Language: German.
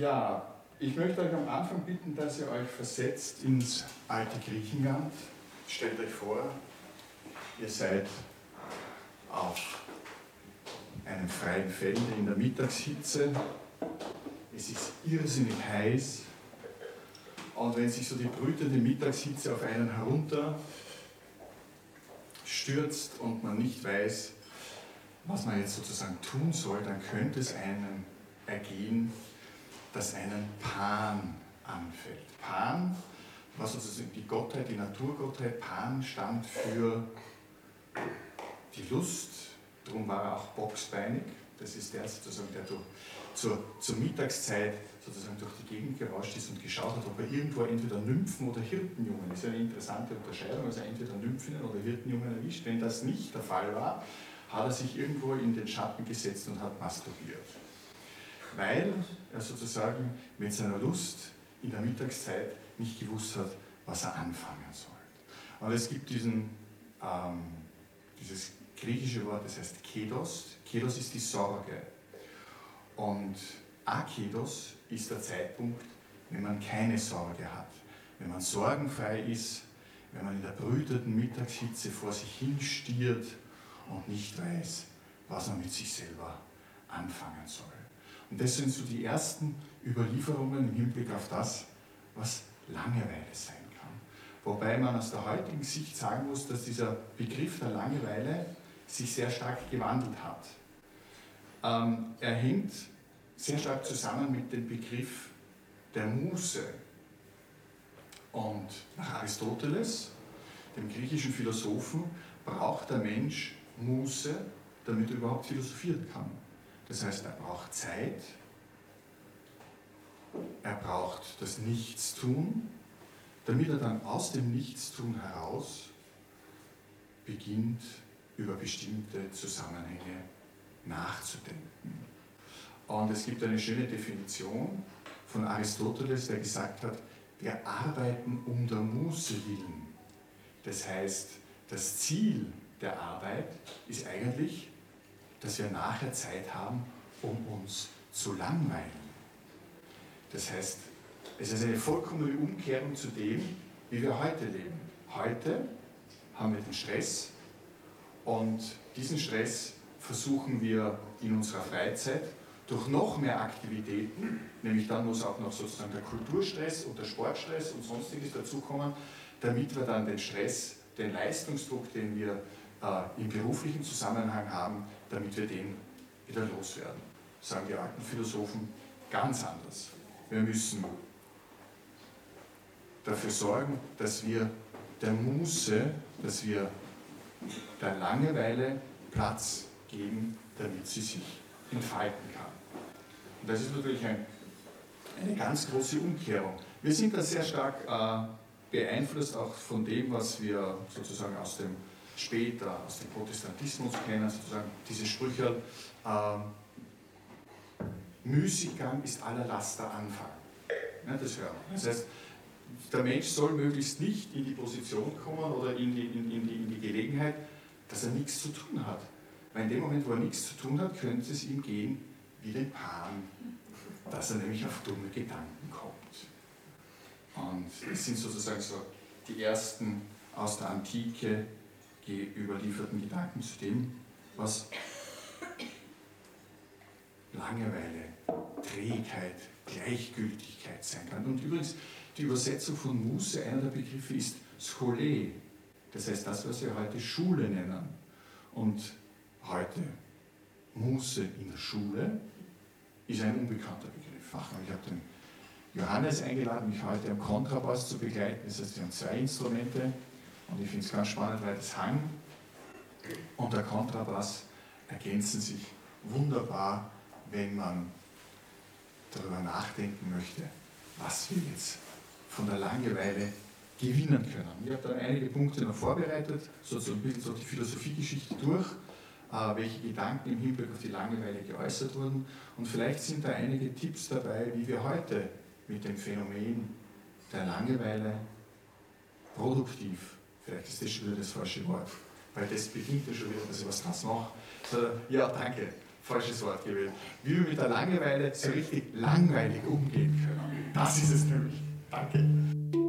Ja, ich möchte euch am Anfang bitten, dass ihr euch versetzt ins alte Griechenland. Stellt euch vor, ihr seid auf einem freien Felde in der Mittagshitze. Es ist irrsinnig heiß. Und wenn sich so die brütende Mittagshitze auf einen herunter stürzt und man nicht weiß, was man jetzt sozusagen tun soll, dann könnte es einem ergehen, dass einen Pan anfällt. Pan war sozusagen die Gottheit, die Naturgottheit. Pan stand für die Lust, darum war er auch boxbeinig. Das ist der sozusagen, der durch, zur, zur Mittagszeit sozusagen durch die Gegend gerauscht ist und geschaut hat, ob er irgendwo entweder Nymphen oder Hirtenjungen, das ist eine interessante Unterscheidung, also entweder Nymphinnen oder Hirtenjungen erwischt. Wenn das nicht der Fall war, hat er sich irgendwo in den Schatten gesetzt und hat masturbiert weil er sozusagen mit seiner Lust in der Mittagszeit nicht gewusst hat, was er anfangen soll. Und es gibt diesen, ähm, dieses griechische Wort, das heißt Kedos. Kedos ist die Sorge. Und Akedos ist der Zeitpunkt, wenn man keine Sorge hat, wenn man sorgenfrei ist, wenn man in der brütenden Mittagshitze vor sich hinstiert und nicht weiß, was man mit sich selber anfangen soll. Und das sind so die ersten Überlieferungen im Hinblick auf das, was Langeweile sein kann. Wobei man aus der heutigen Sicht sagen muss, dass dieser Begriff der Langeweile sich sehr stark gewandelt hat. Ähm, er hängt sehr stark zusammen mit dem Begriff der Muße. Und nach Aristoteles, dem griechischen Philosophen, braucht der Mensch Muße, damit er überhaupt philosophieren kann. Das heißt, er braucht Zeit, er braucht das Nichtstun, damit er dann aus dem Nichtstun heraus beginnt, über bestimmte Zusammenhänge nachzudenken. Und es gibt eine schöne Definition von Aristoteles, der gesagt hat, wir arbeiten um der Muße willen. Das heißt, das Ziel der Arbeit ist eigentlich dass wir nachher Zeit haben, um uns zu langweilen. Das heißt, es ist eine vollkommene Umkehrung zu dem, wie wir heute leben. Heute haben wir den Stress und diesen Stress versuchen wir in unserer Freizeit durch noch mehr Aktivitäten, nämlich dann muss auch noch sozusagen der Kulturstress und der Sportstress und sonstiges dazukommen, damit wir dann den Stress, den Leistungsdruck, den wir äh, im beruflichen Zusammenhang haben, damit wir den wieder loswerden. Sagen die alten Philosophen ganz anders. Wir müssen dafür sorgen, dass wir der Muße, dass wir der Langeweile Platz geben, damit sie sich entfalten kann. Und das ist natürlich ein, eine ganz große Umkehrung. Wir sind da sehr stark äh, beeinflusst auch von dem, was wir sozusagen aus dem später aus dem Protestantismus kennen, sozusagen diese Sprüche, äh, Müßiggang ist aller Laster Anfang. Ja, das hören wir. Das heißt, der Mensch soll möglichst nicht in die Position kommen oder in die, in, in, die, in die Gelegenheit, dass er nichts zu tun hat. Weil in dem Moment, wo er nichts zu tun hat, könnte es ihm gehen wie den Pan, dass er nämlich auf dumme Gedanken kommt. Und das sind sozusagen so die ersten aus der Antike, überlieferten Gedanken zu dem, was Langeweile, Trägheit, Gleichgültigkeit sein kann. Und übrigens, die Übersetzung von Muße, einer der Begriffe ist Schole, das heißt das, was wir heute Schule nennen. Und heute Muße in der Schule ist ein unbekannter Begriff. Ich habe den Johannes eingeladen, mich heute am Kontrabass zu begleiten. Das heißt, wir haben zwei Instrumente, und ich finde es ganz spannend, weil das Hang und der Kontrabass ergänzen sich wunderbar, wenn man darüber nachdenken möchte, was wir jetzt von der Langeweile gewinnen können. Ich habe dann einige Punkte noch vorbereitet, so, so ein bisschen so die Philosophiegeschichte durch, äh, welche Gedanken im Hinblick auf die Langeweile geäußert wurden. Und vielleicht sind da einige Tipps dabei, wie wir heute mit dem Phänomen der Langeweile produktiv Vielleicht ist das schon wieder das falsche Wort, weil das beginnt ja schon wieder, dass ich was draus mache. Sondern, ja, danke, falsches Wort gewählt. Wie wir mit der Langeweile so richtig langweilig umgehen können. Das ist es nämlich. Danke.